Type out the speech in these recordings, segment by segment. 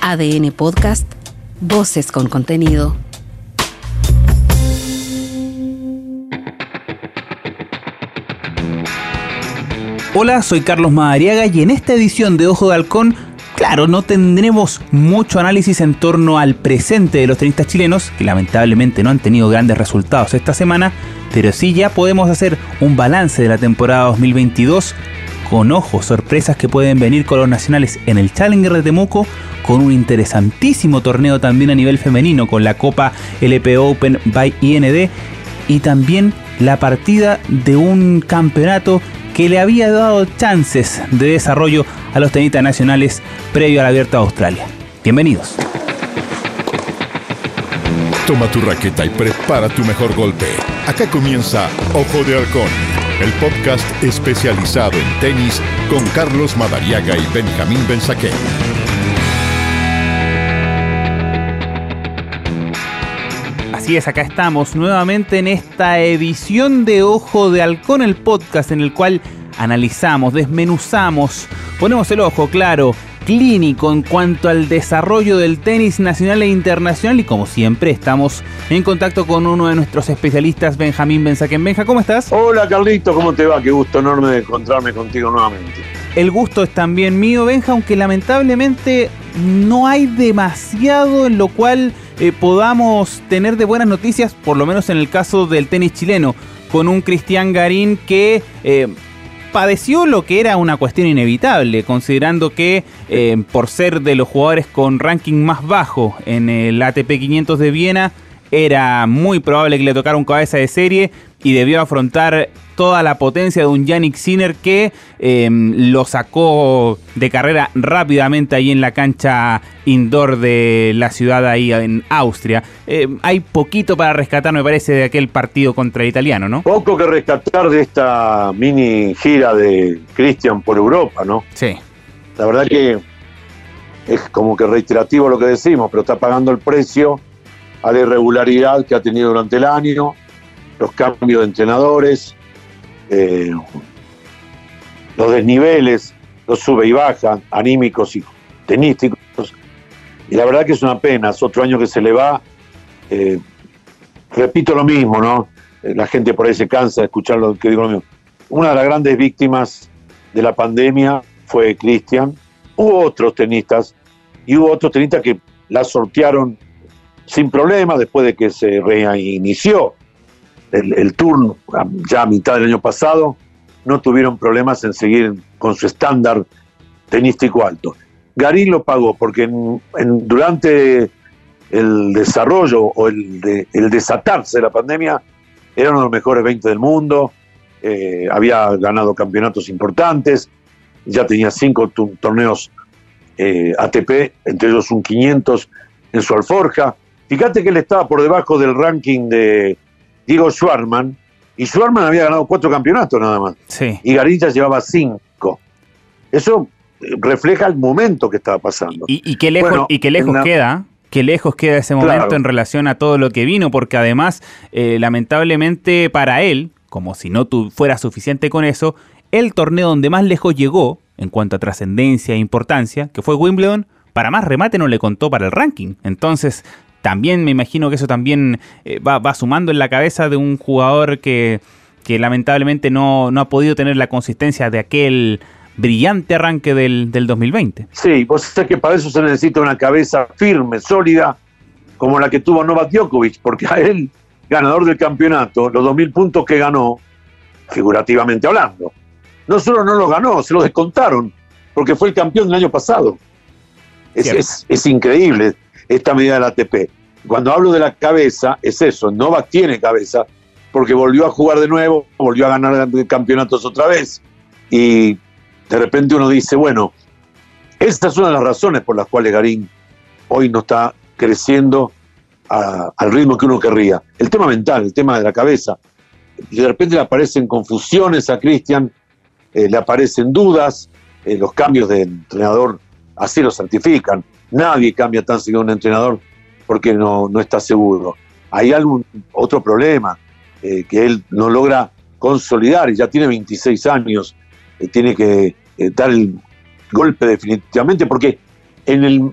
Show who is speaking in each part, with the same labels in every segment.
Speaker 1: ADN Podcast, Voces con contenido.
Speaker 2: Hola, soy Carlos Madariaga y en esta edición de Ojo de Halcón, claro, no tendremos mucho análisis en torno al presente de los tenistas chilenos, que lamentablemente no han tenido grandes resultados esta semana, pero sí ya podemos hacer un balance de la temporada 2022 con ojos, sorpresas que pueden venir con los nacionales en el Challenger de Temuco, con un interesantísimo torneo también a nivel femenino con la Copa LP Open by IND y también la partida de un campeonato que le había dado chances de desarrollo a los tenistas nacionales previo al Abierto de Australia. Bienvenidos.
Speaker 3: Toma tu raqueta y prepara tu mejor golpe. Acá comienza Ojo de Halcón, el podcast especializado en tenis con Carlos Madariaga y Benjamín Benzaquén.
Speaker 2: Así es, acá estamos nuevamente en esta edición de Ojo de Halcón, el podcast en el cual analizamos, desmenuzamos, ponemos el ojo, claro, clínico en cuanto al desarrollo del tenis nacional e internacional y como siempre estamos en contacto con uno de nuestros especialistas, Benjamín Benzaquén. Benja, ¿cómo estás?
Speaker 4: Hola Carlito, ¿cómo te va? Qué gusto enorme de encontrarme contigo nuevamente.
Speaker 2: El gusto es también mío, Benja, aunque lamentablemente no hay demasiado en lo cual eh, podamos tener de buenas noticias, por lo menos en el caso del tenis chileno, con un Cristian Garín que eh, padeció lo que era una cuestión inevitable, considerando que eh, por ser de los jugadores con ranking más bajo en el ATP 500 de Viena, era muy probable que le tocara un cabeza de serie y debió afrontar toda la potencia de un Yannick Sinner que em, lo sacó de carrera rápidamente ahí en la cancha indoor de la ciudad ahí en Austria. Em, hay poquito para rescatar, me parece, de aquel partido contra el italiano, ¿no?
Speaker 4: Poco que rescatar de esta mini gira de Christian por Europa, ¿no?
Speaker 2: Sí.
Speaker 4: La verdad que es como que reiterativo lo que decimos, pero está pagando el precio a la irregularidad que ha tenido durante el año, los cambios de entrenadores, eh, los desniveles, los sube y baja, anímicos y tenísticos. Y la verdad que es una pena, es otro año que se le va. Eh, repito lo mismo, ¿no? Eh, la gente por ahí se cansa de escuchar lo que digo lo mismo. Una de las grandes víctimas de la pandemia fue Cristian. Hubo otros tenistas y hubo otros tenistas que la sortearon sin problema después de que se reinició el, tour ya a mitad del año pasado, no tuvieron problemas en seguir con su estándar tenístico alto. Garín lo pagó porque durante el desarrollo o el, de, desatarse de la pandemia era uno de los mejores 20 del mundo, eh, había ganado campeonatos importantes, ya tenía cinco torneos eh, ATP, entre ellos un 500 en su alforja. Fíjate que él estaba por debajo del ranking de Diego Schwarman, y Schwarman había ganado cuatro campeonatos nada más.
Speaker 2: Sí.
Speaker 4: Y Garín ya llevaba cinco. Eso eh, refleja el momento que estaba pasando.
Speaker 2: Y, qué lejos,
Speaker 4: Bueno,
Speaker 2: y qué lejos queda. Qué lejos queda ese momento
Speaker 4: Claro.
Speaker 2: en relación a todo lo que vino, porque además, eh, lamentablemente para él, como si no tu- fuera suficiente con eso, el torneo donde más lejos llegó, en cuanto a trascendencia e importancia, que fue Wimbledon, para más remate no le contó para el ranking. Entonces, también me imagino que eso también eh, va, va sumando en la cabeza de un jugador que, que lamentablemente no, no ha podido tener la consistencia de aquel brillante arranque del, del 2020.
Speaker 4: Sí, vos sabés que para eso se necesita una cabeza firme, sólida, como la que tuvo Novak Djokovic, porque a él, ganador del campeonato, los 2.000 puntos que ganó, figurativamente hablando, no solo no los ganó, se los descontaron, porque fue el campeón del año pasado. Es- es increíble esta medida del ATP. Cuando hablo de la cabeza, es eso, Novak tiene cabeza, porque volvió a jugar de nuevo, volvió a ganar campeonatos otra vez, y de repente uno dice, bueno, esta es una de las razones por las cuales Garín hoy no está creciendo al ritmo que uno querría. El tema mental, el tema de la cabeza. De repente le aparecen confusiones a Cristian, eh, le aparecen dudas, eh, los cambios de entrenador así lo certifican. Nadie cambia tan seguido un entrenador porque no, no está seguro. Hay algún otro problema eh, que él no logra consolidar ya tiene 26 años, eh, tiene que eh, dar el golpe definitivamente porque en el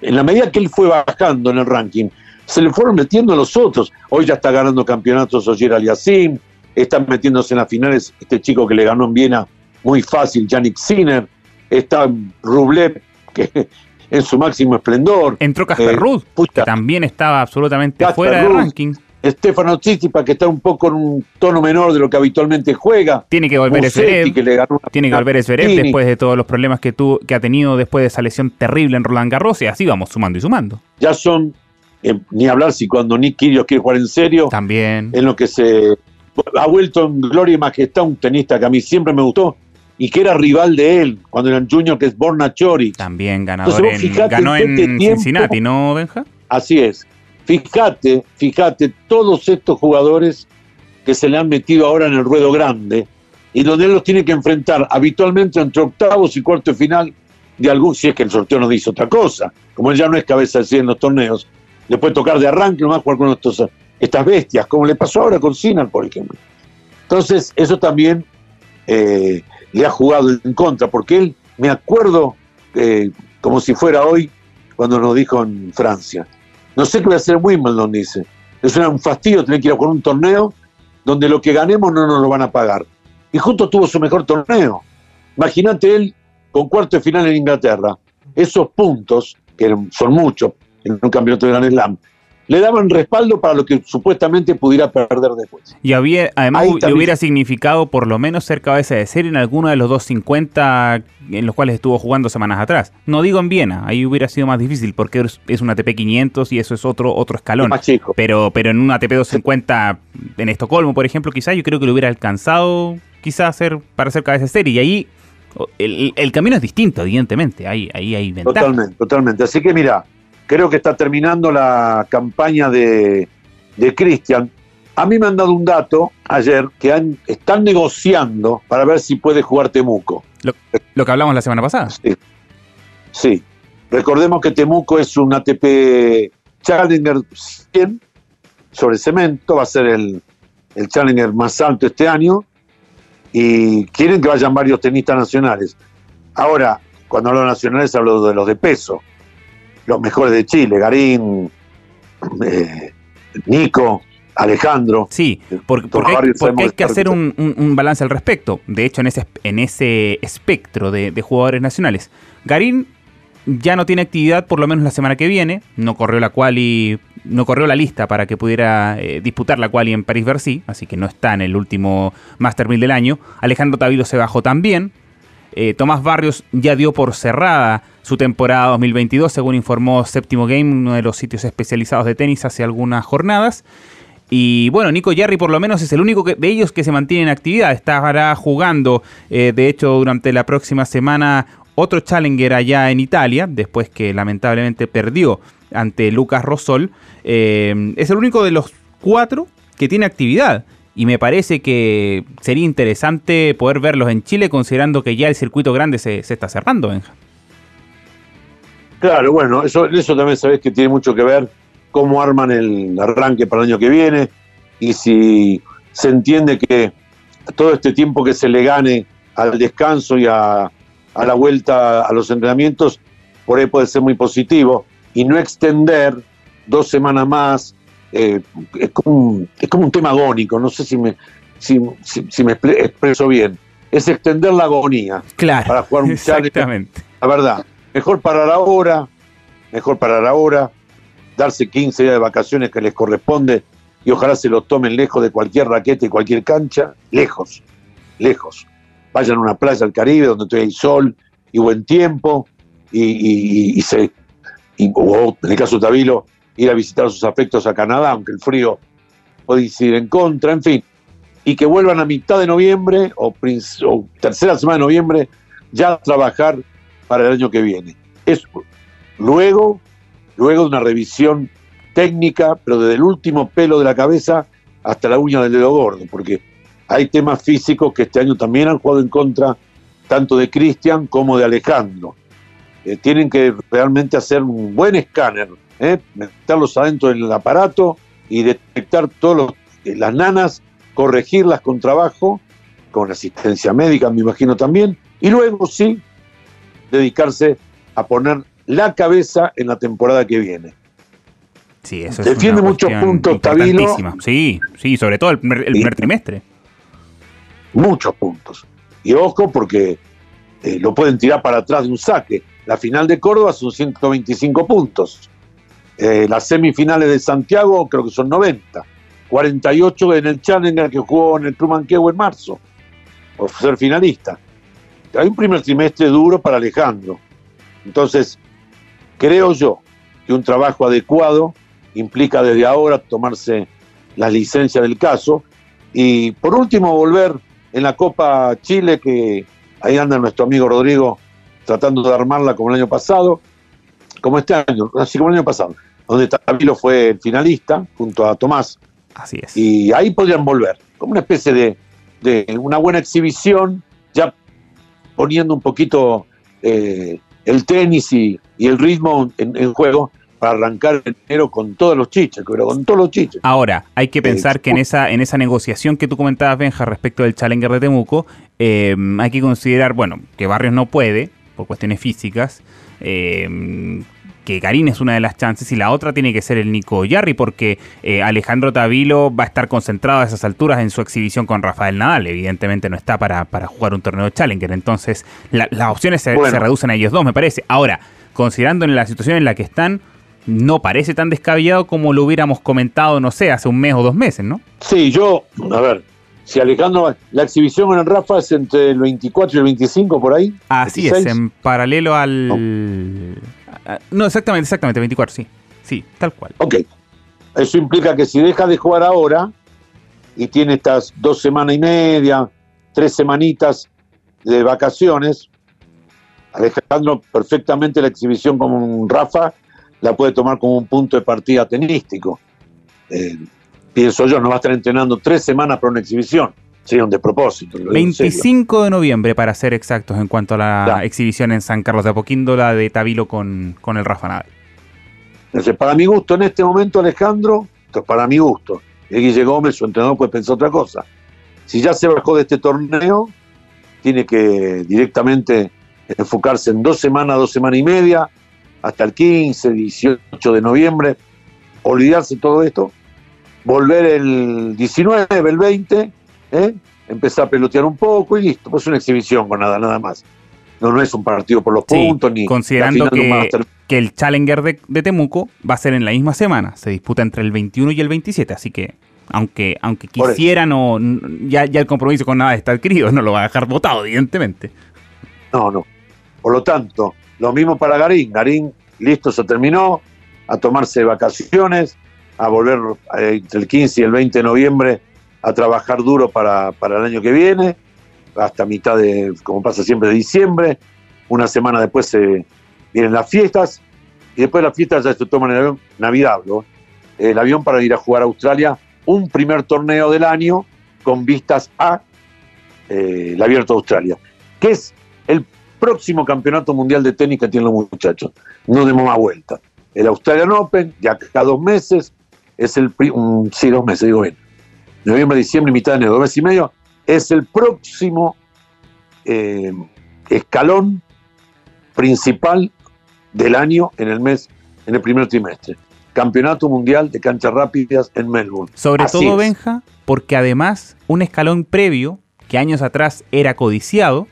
Speaker 4: en la medida que él fue bajando en el ranking, se le fueron metiendo los otros. Hoy ya está ganando campeonatos Oyer Aliasim, está metiéndose en las finales este chico que le ganó en Viena muy fácil, Yannick Sinner, está Rublev, que en su máximo esplendor.
Speaker 2: Entró Casper eh, que también estaba absolutamente fuera del ranking.
Speaker 4: Stefano Tsitsipas, que está un poco en un tono menor de lo que habitualmente juega.
Speaker 2: Tiene que volver Zverev. Tiene que volver Zverev después de todos los problemas que, tuvo, que ha tenido después de esa lesión terrible en Roland Garros y así vamos sumando y sumando.
Speaker 4: Ya son, eh, ni hablar si cuando Nick Kyrgios quiere jugar en serio.
Speaker 2: También.
Speaker 4: En lo que se ha vuelto en gloria y majestad un tenista que a mí siempre me gustó y que era rival de él cuando era junior, que es Borna Chori.
Speaker 2: También ganador en, ganó en este Cincinnati, ¿no, Benja?
Speaker 4: Así es. Fíjate, fíjate, todos estos jugadores que se le han metido ahora en el ruedo grande y donde él los tiene que enfrentar habitualmente entre octavos y cuarto de final de algún, si es que el sorteo no dice otra cosa, como él ya no es cabeza de en los torneos, le puede tocar de arranque nomás jugar con estos, estas bestias, como le pasó ahora con Sinan, por ejemplo. Entonces, eso también eh, le ha jugado en contra, porque él, me acuerdo eh, como si fuera hoy, cuando nos dijo en Francia, no sé qué voy a hacer Wimbledon, dice, es un fastidio tener que ir a jugar un torneo donde lo que ganemos no nos lo van a pagar. Y justo tuvo su mejor torneo. Imagínate él con cuarto de final en Inglaterra, esos puntos, que son muchos en un campeonato de Gran Slam, le daban respaldo para lo que supuestamente pudiera perder después.
Speaker 2: Y había, además le hubiera significado por lo menos ser cabeza de serie en alguno de los 250 en los cuales estuvo jugando semanas atrás. No digo en Viena, ahí hubiera sido más difícil porque es un ATP 500 y eso es otro otro escalón.
Speaker 4: Más chico.
Speaker 2: Pero, pero en un ATP 250 en Estocolmo, por ejemplo, quizás yo creo que lo hubiera alcanzado quizás ser, para ser cabeza de serie. Y ahí el, camino es distinto, evidentemente. Ahí, ahí hay ventaja.
Speaker 4: Totalmente, totalmente. Así que mira, creo que está terminando la campaña de, de Cristian. A mí me han dado un dato ayer que están negociando para ver si puede jugar Temuco.
Speaker 2: Lo, que hablamos la semana pasada.
Speaker 4: Sí. Recordemos que Temuco es un ATP Challenger 100 sobre cemento, va a ser el, el Challenger más alto este año y quieren que vayan varios tenistas nacionales. Ahora, cuando hablo de nacionales hablo de los de peso los mejores de Chile, Garín, eh, Nico, Alejandro.
Speaker 2: Sí, porque, hay, que hacer un, balance al respecto. De hecho, en ese, en ese espectro de, jugadores nacionales, Garín ya no tiene actividad por lo menos la semana que viene. No corrió la quali, no corrió la lista para que pudiera eh, disputar la quali en París-Bercy, así que no está en el último Master 1000 del año. Alejandro Tavilo se bajó también. Eh, Tomás Barrios ya dio por cerrada su temporada 2022, según informó Séptimo Game, uno de los sitios especializados de tenis hace algunas jornadas. Y bueno, Nico Jarry por lo menos es el único de ellos que se mantiene en actividad. Estará jugando, eh, de hecho, durante la próxima semana otro Challenger allá en Italia, después que lamentablemente perdió ante Lucas Rosol. Eh, es el único de los cuatro que tiene actividad. Y me parece que sería interesante poder verlos en Chile, considerando que ya el circuito grande se, se está cerrando, Benja.
Speaker 4: Claro, bueno, eso, eso también sabes que tiene mucho que ver cómo arman el arranque para el año que viene y si se entiende que todo este tiempo que se le gane al descanso y a, la vuelta a los entrenamientos, por ahí puede ser muy positivo y no extender dos semanas más. Eh, es, como un, es como un tema agónico, no sé si me, si, me expreso bien. Es extender la agonía
Speaker 2: claro,
Speaker 4: para jugar un
Speaker 2: exactamente.
Speaker 4: La verdad, Mejor parar ahora, mejor parar ahora, darse 15 días de vacaciones que les corresponde y ojalá se lo tomen lejos de cualquier raqueta y cualquier cancha, lejos, lejos. Vayan a una playa del Caribe donde hay sol y buen tiempo y, se, o en el caso de Tabilo, ir a visitar a sus afectos a Canadá, aunque el frío puede ir en contra, en fin. Y que vuelvan a mitad de noviembre o tercera semana de noviembre ya a trabajar para el año que viene. Es luego, luego de una revisión técnica, pero desde el último pelo de la cabeza hasta la uña del dedo gordo, porque hay temas físicos que este año también han jugado en contra tanto de Cristian como de Alejandro. Eh, tienen que realmente hacer un buen escáner, ¿eh? meterlos adentro del aparato y detectar todas eh, las nanas, corregirlas con trabajo, con asistencia médica, me imagino también, y luego sí dedicarse a poner la cabeza en la temporada que viene.
Speaker 2: Sí, eso
Speaker 4: Defiende muchos puntos Tabilo.
Speaker 2: Sí, sí, sobre todo el primer, trimestre.
Speaker 4: Muchos puntos. Y ojo porque eh, lo pueden tirar para atrás de un saque. La final de Córdoba son 125 puntos. Eh, las semifinales de Santiago creo que son 90. 48 en el Challenger que jugó en el Club Manqueo en marzo, por ser finalista. Hay un primer trimestre duro para Alejandro. Entonces, creo yo que un trabajo adecuado implica desde ahora tomarse la licencia del caso y por último volver en la Copa Chile que ahí anda nuestro amigo Rodrigo tratando de armarla como el año pasado, como este año, así como el año pasado, donde Tabilo fue el finalista junto a Tomás.
Speaker 2: Así es.
Speaker 4: Y ahí podrían volver, como una especie de, de una buena exhibición, poniendo un poquito eh, el tenis y, el ritmo en, juego para arrancar enero con todos los chiches, pero con todos los chiches.
Speaker 2: Ahora, hay que pensar que en esa, en esa negociación que tú comentabas, Benja, respecto del Challenger de Temuco, eh, hay que considerar, bueno, que Barrios no puede, por cuestiones físicas, eh, que Garín es una de las chances y la otra tiene que ser el Nico Yarri porque eh, Alejandro Tavilo va a estar concentrado a esas alturas en su exhibición con Rafael Nadal. Evidentemente no está para, para jugar un torneo de Challenger. Entonces las opciones se, reducen a ellos dos, me parece. Ahora, considerando en la situación en la que están, no parece tan descabellado como lo hubiéramos comentado, no sé, hace un mes o dos meses, ¿no?
Speaker 4: Sí, yo, a ver, si Alejandro, la exhibición en el Rafa es entre el 24 y el 25 por ahí.
Speaker 2: Así es, en paralelo al... no, exactamente, exactamente, 24, sí. Sí, tal cual.
Speaker 4: Ok. Eso implica que si deja de jugar ahora y tiene estas dos semanas y media, tres semanitas de vacaciones, Alejandro perfectamente la exhibición como un Rafa la puede tomar como un punto de partida tenístico. Eh, pienso yo, no va a estar entrenando tres semanas para una exhibición. Sí, un de propósito.
Speaker 2: 25 de noviembre, para ser exactos, en cuanto a la exhibición en San Carlos de Apoquindo, la de Tabilo con, con el Rafa Nadal.
Speaker 4: Entonces, para mi gusto, en este momento, Alejandro, para mi gusto, el Guille Gómez, su entrenador, puede pensar otra cosa. Si ya se bajó de este torneo, tiene que directamente enfocarse en dos semanas, dos semanas y media, hasta el 15, 18 de noviembre, olvidarse de todo esto, volver el 19, el 20 ¿eh? empezar a pelotear un poco y listo, pues una exhibición con nada, nada más. No, no es un partido por los puntos ni.
Speaker 2: Considerando que, que, el Challenger de, Temuco va a ser en la misma semana, se disputa entre el 21 y el 27, así que aunque aunque quisiera, no, ya, ya el compromiso con nada está adquirido, no lo va a dejar votado, evidentemente.
Speaker 4: No, no. Por lo tanto, lo mismo para Garín. Garín, listo, se terminó, a tomarse vacaciones, a volver eh, entre el 15 y el 20 de noviembre a trabajar duro para, el año que viene, hasta mitad de, como pasa siempre, de diciembre. Una semana después se vienen las fiestas y después de las fiestas ya se toman el avión, Navidad, el avión para ir a jugar a Australia, un primer torneo del año con vistas a eh, el Abierto de Australia, que es el próximo campeonato mundial de tenis que tienen los muchachos. No demos más vuelta. El Australian Open, ya cada dos meses, es el, sí, dos meses, digo bien, noviembre, diciembre, mitad de enero, dos meses y medio, es el próximo eh, escalón principal del año en el mes, en el primer trimestre. Campeonato Mundial de Canchas Rápidas en Melbourne.
Speaker 2: Sobre todo, Benja, porque además un escalón previo, que años atrás era codiciado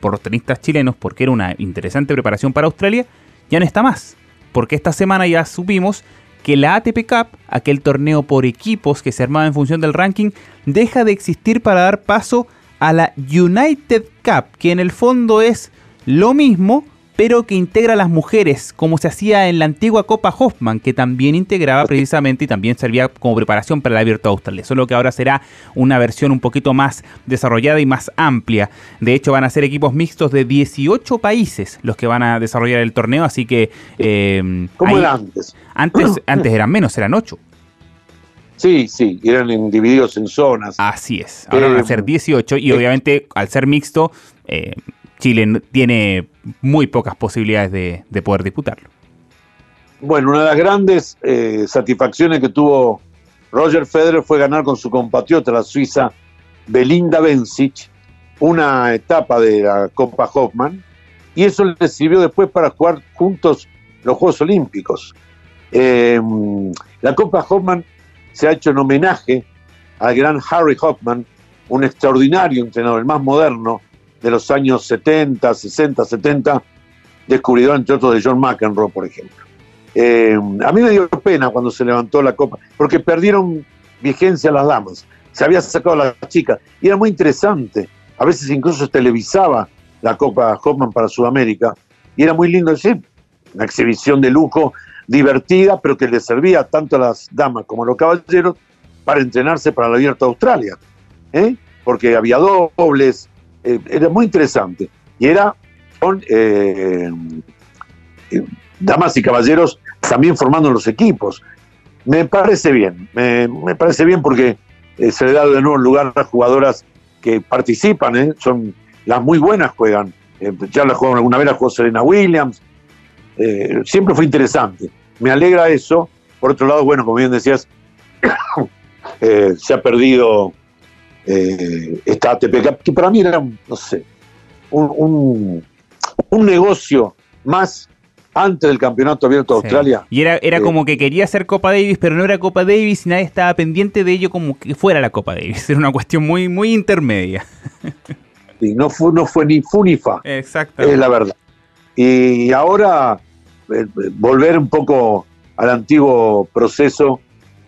Speaker 2: por los tenistas chilenos porque era una interesante preparación para Australia, ya no está más. Porque esta semana ya supimos que la ATP Cup, aquel torneo por equipos que se armaba en función del ranking, deja de existir para dar paso a la United Cup, que en el fondo es lo mismo, pero que integra a las mujeres, como se hacía en la antigua Copa Hoffman, que también integraba precisamente y también servía como preparación para el Abierto Australia. Solo que ahora será una versión un poquito más desarrollada y más amplia. De hecho, van a ser equipos mixtos de 18 países los que van a desarrollar el torneo, así que...
Speaker 4: Eh, ¿Cómo era antes?
Speaker 2: Antes, antes eran menos, eran 8.
Speaker 4: Sí, sí, eran divididos en zonas.
Speaker 2: Así es, ahora van a ser 18 y eh, obviamente al ser mixto... Eh, Chile tiene muy pocas posibilidades de, poder disputarlo.
Speaker 4: Bueno, una de las grandes eh, satisfacciones que tuvo Roger Federer fue ganar con su compatriota, la suiza Belinda Bencic, una etapa de la Copa Hoffman, y eso les sirvió después para jugar juntos los Juegos Olímpicos. Eh, la Copa Hoffman se ha hecho en homenaje al gran Harry Hoffman, un extraordinario entrenador, el más moderno de los años 70, 60, 70, descubridor entre otros de John McEnroe, por ejemplo. Eh, a mí me dio pena cuando se levantó la copa, porque perdieron vigencia las damas. Se había sacado a las chicas y era muy interesante. A veces incluso se televisaba la Copa Hoffman para Sudamérica y era muy lindo decir, una exhibición de lujo divertida, pero que le servía tanto a las damas como a los caballeros para entrenarse para el Abierto Australia. ¿eh? Porque había dobles, eh, era muy interesante. Y era con eh, damas y caballeros también formando los equipos. Me parece bien, me, parece bien porque se le da de nuevo lugar a jugadoras que participan, son las muy buenas juegan. ya la jugaron alguna vez, la jugó Serena Williams, eh, siempre fue interesante. Me alegra eso. Por otro lado, bueno, como bien decías, eh, se ha perdido eh, esta ATP, que para mí era, no sé, un, negocio más antes del campeonato abierto de Australia.
Speaker 2: Y era, era como que quería ser Copa Davis, pero no era Copa Davis y nadie estaba pendiente de ello como que fuera la Copa Davis. Era una cuestión muy, muy intermedia.
Speaker 4: Sí, no fue, no fue ni fu ni fa.
Speaker 2: Exacto.
Speaker 4: Es la verdad. Y ahora eh, volver un poco al antiguo proceso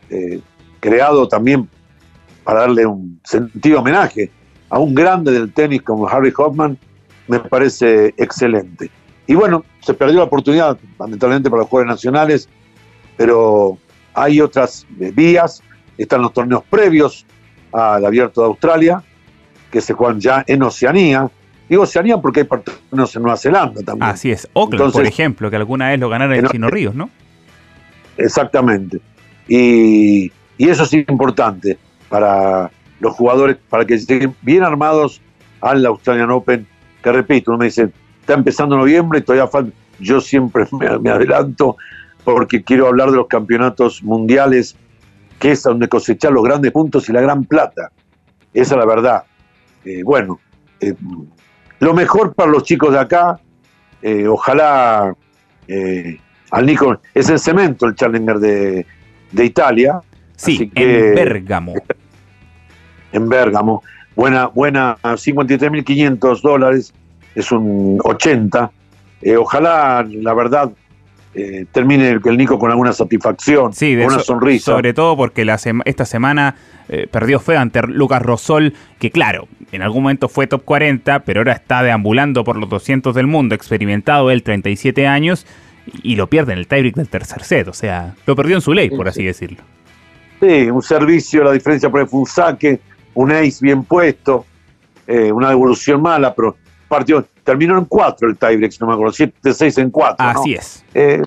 Speaker 4: eh, creado también para darle un sentido homenaje a un grande del tenis como Harry Hoffman, me parece excelente. Y bueno, se perdió la oportunidad, lamentablemente, para los Juegos Nacionales, pero hay otras eh, vías, están los torneos previos al Abierto de Australia, que se juegan ya en Oceanía, Digo Oceanía porque hay partidos en Nueva Zelanda también.
Speaker 2: Así es, Oakland, por ejemplo, que alguna vez lo ganaron en Chino Ríos, ¿no?
Speaker 4: Exactamente. Y, eso es importante para los jugadores, para que estén bien armados al Australian Open, que repito, uno me dice, está empezando noviembre todavía falta. Yo siempre me, adelanto porque quiero hablar de los campeonatos mundiales, que es donde cosechar los grandes puntos y la gran plata. Esa es la verdad. Eh, bueno, eh, lo mejor para los chicos de acá, eh, ojalá al Nico, es el cemento el Challenger de, Italia.
Speaker 2: Sí, en Bérgamo.
Speaker 4: En Bérgamo. Buena, buena, 53.500 dólares, es un 80. Eh, ojalá, la verdad, termine el Nico con alguna satisfacción, con una sonrisa.
Speaker 2: Sobre todo porque la esta semana eh, perdió feo ante Lucas Rosol, que claro, en algún momento fue top 40, pero ahora está deambulando por los 200 del mundo, experimentado él, 37 años, y lo pierde en el tiebreak del tercer set, o sea, lo perdió en su ley, por así decirlo.
Speaker 4: Sí, un servicio, la diferencia por fue un saque, un ace bien puesto, eh, una devolución mala, pero partió, terminó en 4 el tiebreak, no me acuerdo, 7-6 en 4.
Speaker 2: Así es.
Speaker 4: Eh,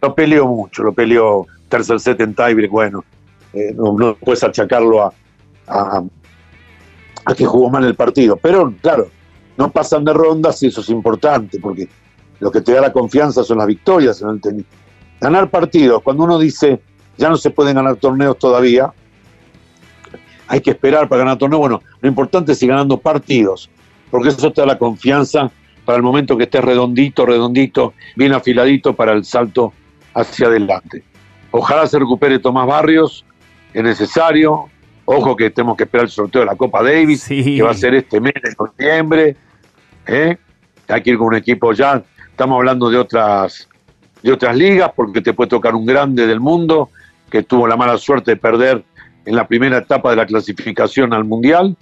Speaker 4: lo peleó mucho, lo peleó tercer set en tiebreak, bueno, eh, no, puedes achacarlo a, a, que jugó mal el partido. Pero claro, no pasan de rondas y eso es importante, porque lo que te da la confianza son las victorias en el tenis. Ganar partidos, cuando uno dice ya no se pueden ganar torneos todavía, hay que esperar para ganar torneos. Bueno, lo importante es ir ganando partidos, porque eso te da la confianza para el momento que estés redondito, redondito, bien afiladito para el salto hacia adelante. Ojalá se recupere Tomás Barrios, es necesario. Ojo que tenemos que esperar el sorteo de la Copa Davis, que va a ser este mes de noviembre. ¿eh? Hay que ir con un equipo ya. Estamos hablando de otras, de otras ligas, porque te puede tocar un grande del mundo que tuvo la mala suerte de perder en la primera etapa de la clasificación al Mundial,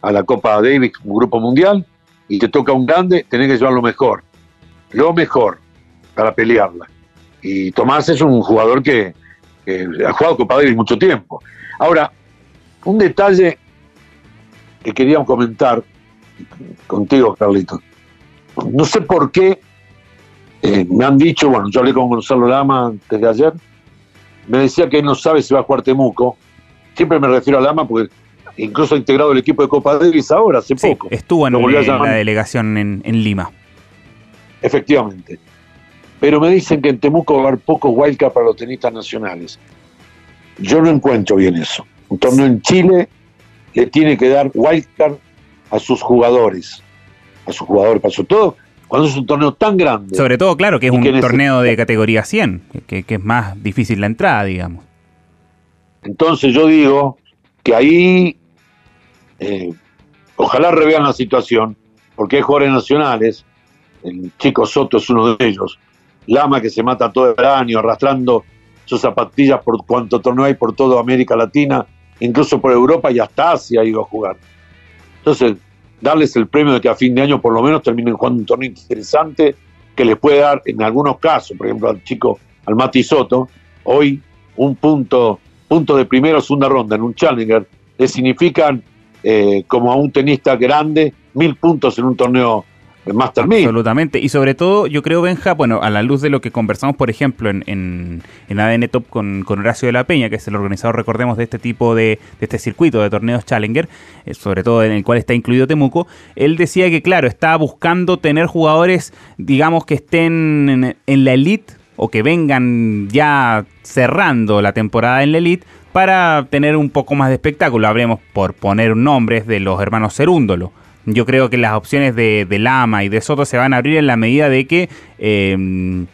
Speaker 4: a la Copa Davis, un grupo mundial, y te toca un grande, tenés que llevar lo mejor, lo mejor para pelearla. Y Tomás es un jugador que, ha jugado Copa Davis mucho tiempo. Ahora, un detalle que queríamos comentar contigo, Carlito. No sé por qué eh, me han dicho, bueno, yo hablé con Gonzalo Lama antes de ayer, me decía que él no sabe si va a jugar Temuco. Siempre me refiero a Lama porque incluso ha integrado el equipo de Copa Davis ahora, hace poco.
Speaker 2: Estuvo en, la delegación en, en Lima.
Speaker 4: Efectivamente pero me dicen que en Temuco va a haber pocos wildcards para los tenistas nacionales. Yo no encuentro bien eso. Un torneo en Chile le tiene que dar wildcard a sus jugadores, a sus jugadores, pasó todo. Cuando es un torneo tan grande.
Speaker 2: Sobre todo, claro, que es un torneo de categoría 100, que, es más difícil la entrada, digamos.
Speaker 4: Entonces yo digo que ahí eh, ojalá revean la situación, porque hay jugadores nacionales, el chico Soto es uno de ellos, Lama que se mata todo el año arrastrando sus zapatillas por cuanto torneo hay por toda América Latina, incluso por Europa y hasta Asia ha ido a jugar. Entonces, darles el premio de que a fin de año por lo menos terminen jugando un torneo interesante que les puede dar en algunos casos, por ejemplo al chico, al Mati Soto, hoy un punto, punto de primera o segunda ronda en un Challenger le significan eh, como a un tenista grande mil puntos en un torneo Master
Speaker 2: Absolutamente. Y sobre todo, yo creo, Benja, bueno, a la luz de lo que conversamos, por ejemplo, en, en, ADN Top con, Horacio de la Peña, que es el organizador, recordemos, de este tipo de, de este circuito de torneos Challenger, eh, sobre todo en el cual está incluido Temuco, él decía que, claro, está buscando tener jugadores, digamos, que estén en, en la elite o que vengan ya cerrando la temporada en la elite para tener un poco más de espectáculo. Hablemos, por poner nombres, de los hermanos Cerúndolo yo creo que las opciones de, Lama y de Soto se van a abrir en la medida de que em,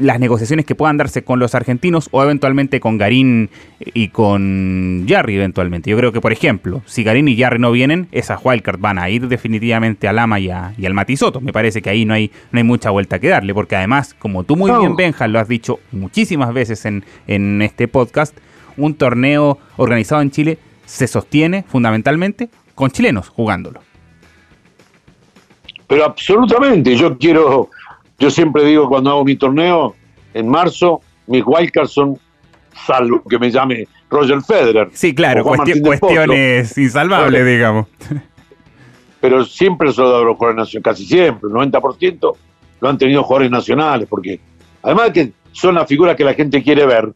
Speaker 2: las negociaciones que puedan darse con los argentinos o eventualmente con Garín y con Jarry eventualmente. Yo creo que, por ejemplo, si Garín y Jarry no vienen, esas wildcards van a ir definitivamente a Lama y, y al Matisoto. Me parece que ahí no hay, no hay mucha vuelta que darle, porque además, como tú muy bien, Benja, lo has dicho muchísimas veces en, en este podcast, un torneo organizado en Chile se sostiene fundamentalmente con chilenos jugándolo.
Speaker 4: Pero absolutamente, yo quiero, yo siempre digo cuando hago mi torneo, en marzo, mis wildcards son, salvo que me llame Roger Federer.
Speaker 2: Sí, claro, cuestiones insalvables, digamos.
Speaker 4: Pero siempre se lo los jugadores nacionales, casi siempre, el 90% lo han tenido jugadores nacionales, porque además de que son las figuras que la gente quiere ver,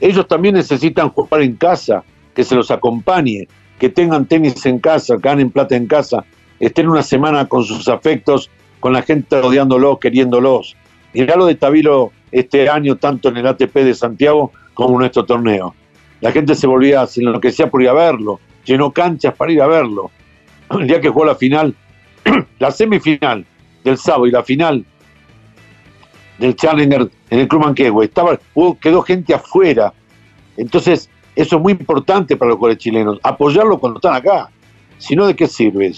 Speaker 4: ellos también necesitan jugar en casa, que se los acompañe, que tengan tenis en casa, ganen plata en casa, estén una semana con sus afectos, con la gente rodeándolos, queriéndolos. Mirá lo de Tabilo este año, tanto en el ATP de Santiago como en nuestro torneo. La gente se volvía, que sea, por ir a verlo, llenó canchas para ir a verlo. El día que jugó la final, la semifinal del sábado y la final del Challenger en el Club Manquehue, estaba, quedó gente afuera. Entonces, eso es muy importante para los jugadores chilenos, apoyarlo cuando están acá. Si no, ¿de qué sirve?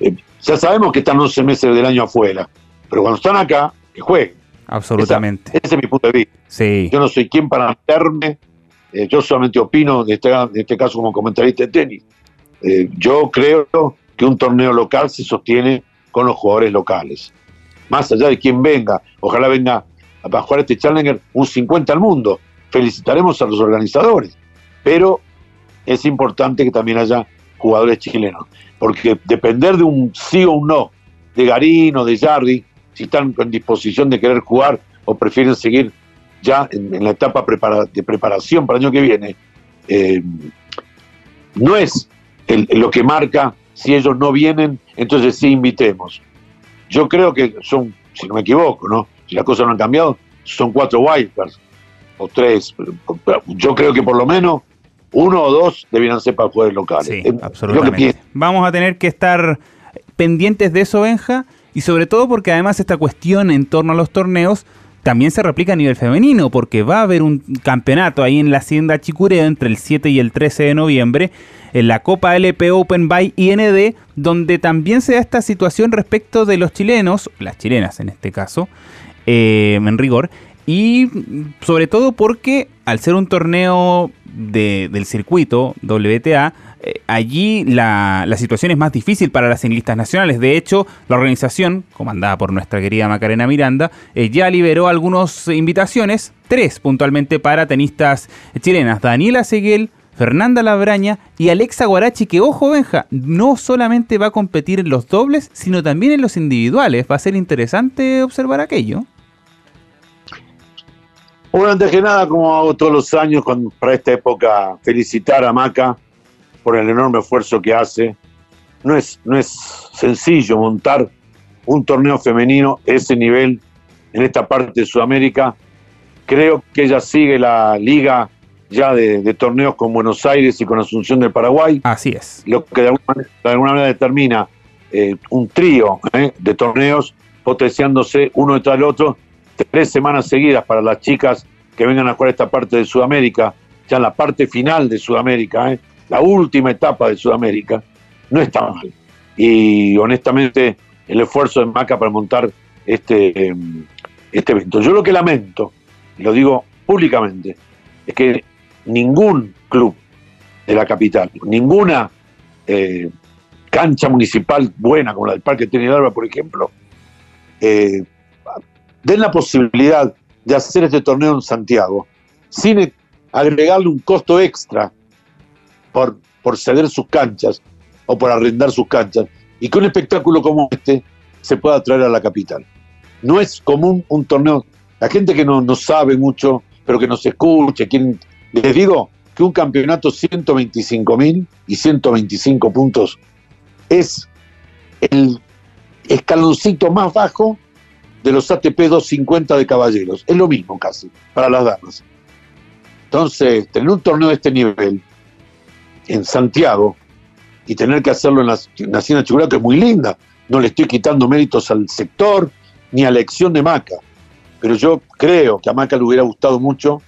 Speaker 4: Eh, ya sabemos que están 11 meses del año afuera, pero cuando están acá, que jueguen.
Speaker 2: Absolutamente.
Speaker 4: ese es mi punto de vista.
Speaker 2: Sí.
Speaker 4: Yo no soy quien para meterme, eh, yo solamente opino, en este, este caso como comentarista de tenis. Eh, yo creo que un torneo local se sostiene con los jugadores locales. Más allá de quien venga, ojalá venga a jugar este Challenger un 50 al mundo. Felicitaremos a los organizadores pero es importante que también haya jugadores chilenos, porque depender de un sí o un no de Garín o de Jardi, si están en disposición de querer jugar o prefieren seguir ya en, la etapa de preparación para el año que viene, eh, no es lo que marca si ellos no vienen, entonces sí invitemos. Yo creo que son, si no me equivoco, ¿no? si las cosas no han cambiado, son cuatro wildcards o tres. Yo creo que por lo menos uno o dos debieran ser para jugadores locales.
Speaker 2: Sí, absolutamente. Vamos a tener que estar pendientes de eso, Benja, y sobre todo porque además esta cuestión en torno a los torneos también se replica a nivel femenino, porque va a haber un campeonato ahí en la Hacienda Chicureo entre el 7 y el 13 de noviembre, en la Copa LP Open by IND, donde también se da esta situación respecto de los chilenos, las chilenas en este caso, eh, en rigor, y sobre todo porque al ser un torneo del circuito WTA, eh, allí la, situación es más difícil para las ciclistas nacionales. De hecho, la organización, comandada por nuestra querida Macarena Miranda, eh, ya liberó algunas invitaciones, tres puntualmente para tenistas chilenas. Daniela Seguel, Fernanda Labraña y Alexa Guarachi, que ojo Benja, no solamente va a competir en los dobles, sino también en los individuales. Va a ser interesante observar aquello.
Speaker 4: Bueno, antes que nada, como hago todos los años para esta época, felicitar a Maca por el enorme esfuerzo que hace. No es, no es sencillo montar un torneo femenino de ese nivel en esta parte de Sudamérica. Creo que ella sigue la liga ya de, torneos con Buenos Aires y con Asunción del Paraguay.
Speaker 2: Así es.
Speaker 4: Lo que de alguna, manera, determina eh, un trío eh, de torneos potenciándose uno detrás del otro, tres semanas seguidas para las chicas que vengan a jugar esta parte de Sudamérica, ya en la parte final de Sudamérica, eh, la última etapa de Sudamérica, no está mal. Y honestamente, el esfuerzo de Maca para montar este, este evento. Yo lo que lamento, y lo digo públicamente, es que ningún club de la capital, ninguna eh, cancha municipal buena como la del Parque Trinidad por ejemplo, eh, den la posibilidad de hacer este torneo en Santiago sin agregarle un costo extra por, por ceder sus canchas o por arrendar sus canchas y que un espectáculo como este se pueda traer a la capital. No es común un torneo, la gente que no, no sabe mucho, pero que nos escuche, les digo que un campeonato 125 mil y 125 puntos es el escaloncito más bajo de los ATP 250 de caballeros. Es lo mismo casi para las damas. Entonces, tener un torneo de este nivel en Santiago y tener que hacerlo en la, en la Hacienda que es muy linda, no le estoy quitando méritos al sector ni a la elección de Maca, pero yo creo que a Maca le hubiera gustado mucho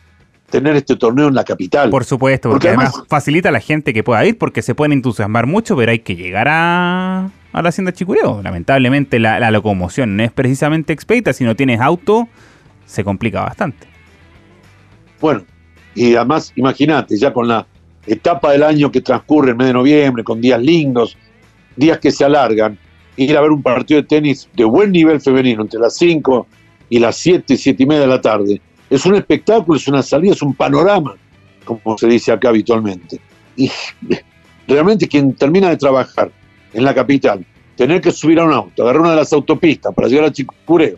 Speaker 4: tener este torneo en la capital.
Speaker 2: Por supuesto, porque, además, facilita a la gente que pueda ir, porque se pueden entusiasmar mucho, pero hay que llegar a, a la hacienda Chicureo. Lamentablemente la, locomoción no es precisamente expedita, si no tienes auto, se complica bastante.
Speaker 4: Bueno, y además, imagínate, ya con la etapa del año que transcurre en mes de noviembre, con días lindos, días que se alargan, ir a ver un partido de tenis de buen nivel femenino entre las 5 y las 7, 7 y media de la tarde, es un espectáculo, es una salida, es un panorama, como se dice acá habitualmente. Y realmente quien termina de trabajar en la capital, tener que subir a un auto, agarrar una de las autopistas para llegar a Chicureo,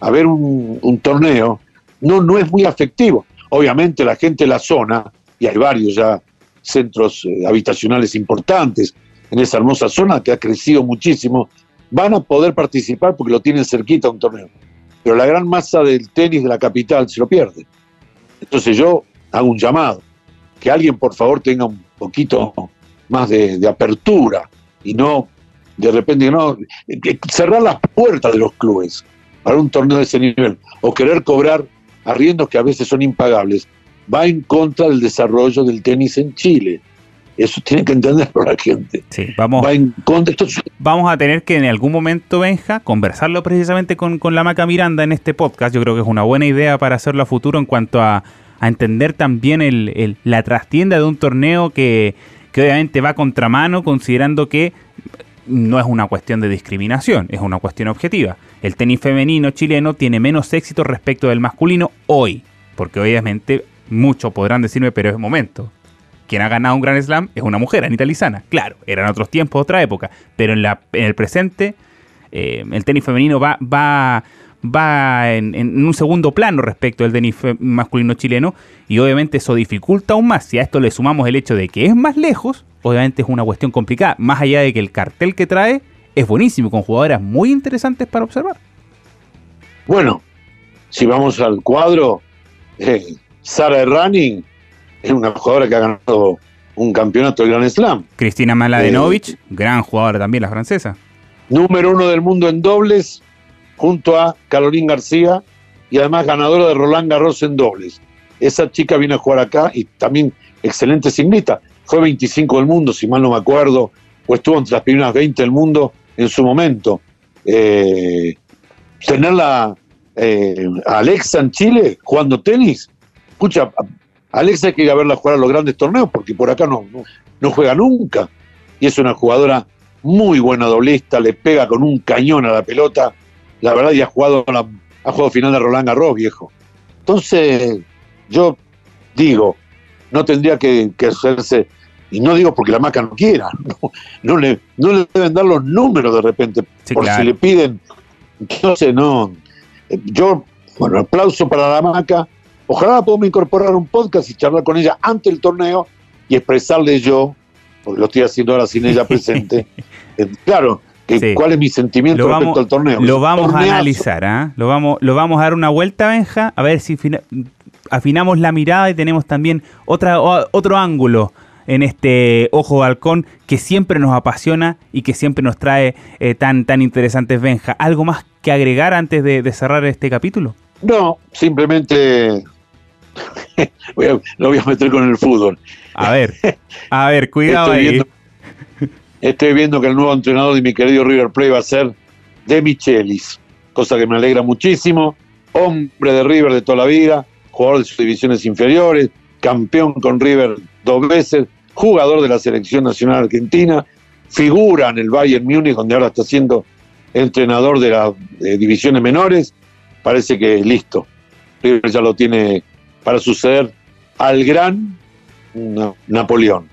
Speaker 4: a ver un, torneo, no, no es muy afectivo. Obviamente la gente de la zona, y hay varios ya centros eh, habitacionales importantes en esa hermosa zona que ha crecido muchísimo, van a poder participar porque lo tienen cerquita a un torneo pero la gran masa del tenis de la capital se lo pierde. Entonces yo hago un llamado, que alguien por favor tenga un poquito más de, apertura y no de repente no cerrar las puertas de los clubes para un torneo de ese nivel o querer cobrar arriendos que a veces son impagables va en contra del desarrollo del tenis en Chile. Eso tiene que entenderlo la gente.
Speaker 2: Sí, vamos, vamos a tener que en algún momento, Benja, conversarlo precisamente con, la Maca Miranda en este podcast. Yo creo que es una buena idea para hacerlo a futuro en cuanto a, entender también el, la trastienda de un torneo que, que obviamente va contramano, considerando que no es una cuestión de discriminación, es una cuestión objetiva. El tenis femenino chileno tiene menos éxito respecto del masculino hoy, porque obviamente muchos podrán decirme, pero es momento quien ha ganado un Grand Slam es una mujer, Anita Lizana. Claro, eran otros tiempos, otra época, pero en, la, en el presente eh, el tenis femenino va, va, va en, un segundo plano respecto al tenis masculino chileno y obviamente eso dificulta aún más. Si a esto le sumamos el hecho de que es más lejos, obviamente es una cuestión complicada, más allá de que el cartel que trae es buenísimo, con jugadoras muy interesantes para observar.
Speaker 4: Bueno, si vamos al cuadro, eh, Sara Running es una jugadora que ha ganado un campeonato de Grand Slam.
Speaker 2: Cristina Mladenovic, eh, gran jugadora también la francesa.
Speaker 4: Número uno del mundo en dobles, junto a Carolín García, y además ganadora de Roland Garros en dobles. Esa chica viene a jugar acá y también excelente singlista. Fue 25 del mundo, si mal no me acuerdo, o estuvo entre las primeras 20 del mundo en su momento. Eh, tenerla eh, a Alexa en Chile jugando tenis, escucha, Alexa hay que a verla jugar a los grandes torneos porque por acá no, no, juega nunca. Y es una jugadora muy buena doblista, le pega con un cañón a la pelota. La verdad, ya ha jugado, la, ha jugado final de Roland Garros, viejo. Entonces, yo digo, no tendría que, hacerse, y no digo porque la maca no quiera, no, le, no le deben dar los números de repente, por si le piden. Entonces, no. Yo, bueno, aplauso para la maca, Ojalá podamos incorporar un podcast y charlar con ella ante el torneo y expresarle yo, porque lo estoy haciendo ahora sin ella presente, eh, claro, que cuál es mi sentimiento respecto al torneo.
Speaker 2: Lo vamos a analizar, ¿ah? lo, vamos, lo vamos a dar una vuelta, Benja, a ver si afinamos la mirada y tenemos también otra, otro ángulo en este Ojo de Halcón que siempre nos apasiona y que siempre nos trae eh, tan, tan interesantes Benja. ¿Algo más que agregar antes de, cerrar este capítulo?
Speaker 4: No, simplemente lo voy a meter con el fútbol.
Speaker 2: A ver, a ver, cuidado ahí.
Speaker 4: Estoy viendo que el nuevo entrenador de mi querido River Plate va a ser De Michelis, cosa que me alegra muchísimo. Hombre de River de toda la vida, jugador de sus divisiones inferiores, campeón con River dos veces, jugador de la selección nacional argentina, figura en el Bayern Múnich, donde ahora está siendo entrenador de las divisiones menores. Parece que listo. River ya lo tiene para suceder al gran Napoleón,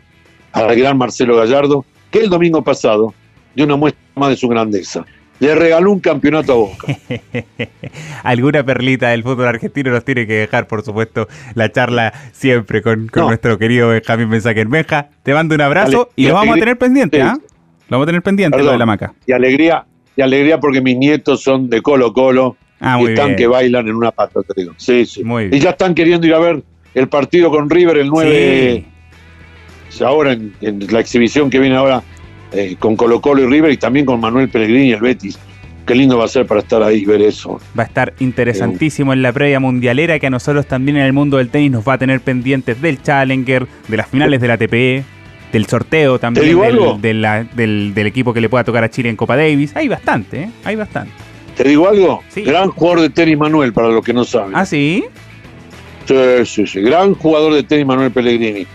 Speaker 4: al gran Marcelo Gallardo, que el domingo pasado dio una muestra más de su grandeza le regaló un campeonato a Boca.
Speaker 2: Alguna perlita del fútbol argentino nos tiene que dejar, por supuesto, la charla siempre con, nuestro querido Benjamín Mensaje Benja. Te mando un abrazo y lo vamos a tener pendiente, ¿ah? Lo vamos a tener pendiente lo de la maca.
Speaker 4: Y alegría, y alegría porque mis nietos son de Colo Colo ah, y están que bailan en una pata, te digo. Sí, sí. y ya están queriendo ir a ver el partido con River el 9 ahora en, la exhibición que viene ahora eh, con Colo Colo y River y también con Manuel Pellegrini y el Betis. Qué lindo va a ser para estar ahí y ver eso.
Speaker 2: Va a estar interesantísimo en la previa mundialera que a nosotros también en el mundo del tenis nos va a tener pendientes del Challenger, de las finales de la TPE, del sorteo también del, del, equipo que le pueda tocar a Chile en Copa Davis. Hay bastante, ¿eh? Hay bastante.
Speaker 4: ¿Te digo algo? Gran jugador de tenis Manuel, para los que no saben.
Speaker 2: ¿Ah, sí?
Speaker 4: Sí, sí, sí. Gran jugador de tenis Manuel Pellegrini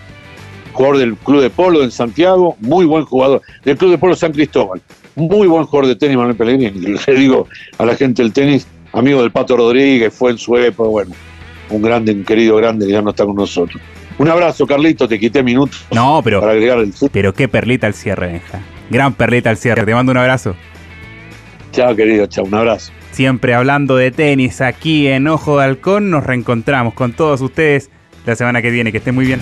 Speaker 4: jugador del Club de Polo en Santiago, muy buen jugador, del Club de Polo San Cristóbal, muy buen jugador de tenis Manuel Pellegrini, le digo a la gente del tenis, amigo del Pato Rodríguez, fue en su época, bueno, un grande, un querido grande que ya no está con nosotros. Un abrazo, Carlito, te quité minutos.
Speaker 2: No, pero. Para agregar el Pero qué perlita al cierre, Benja. Gran perlita al cierre. Te mando un abrazo.
Speaker 4: Chao, querido, chao, un abrazo.
Speaker 2: Siempre hablando de tenis aquí en Ojo de Halcón, nos reencontramos con todos ustedes la semana que viene. Que estén muy bien.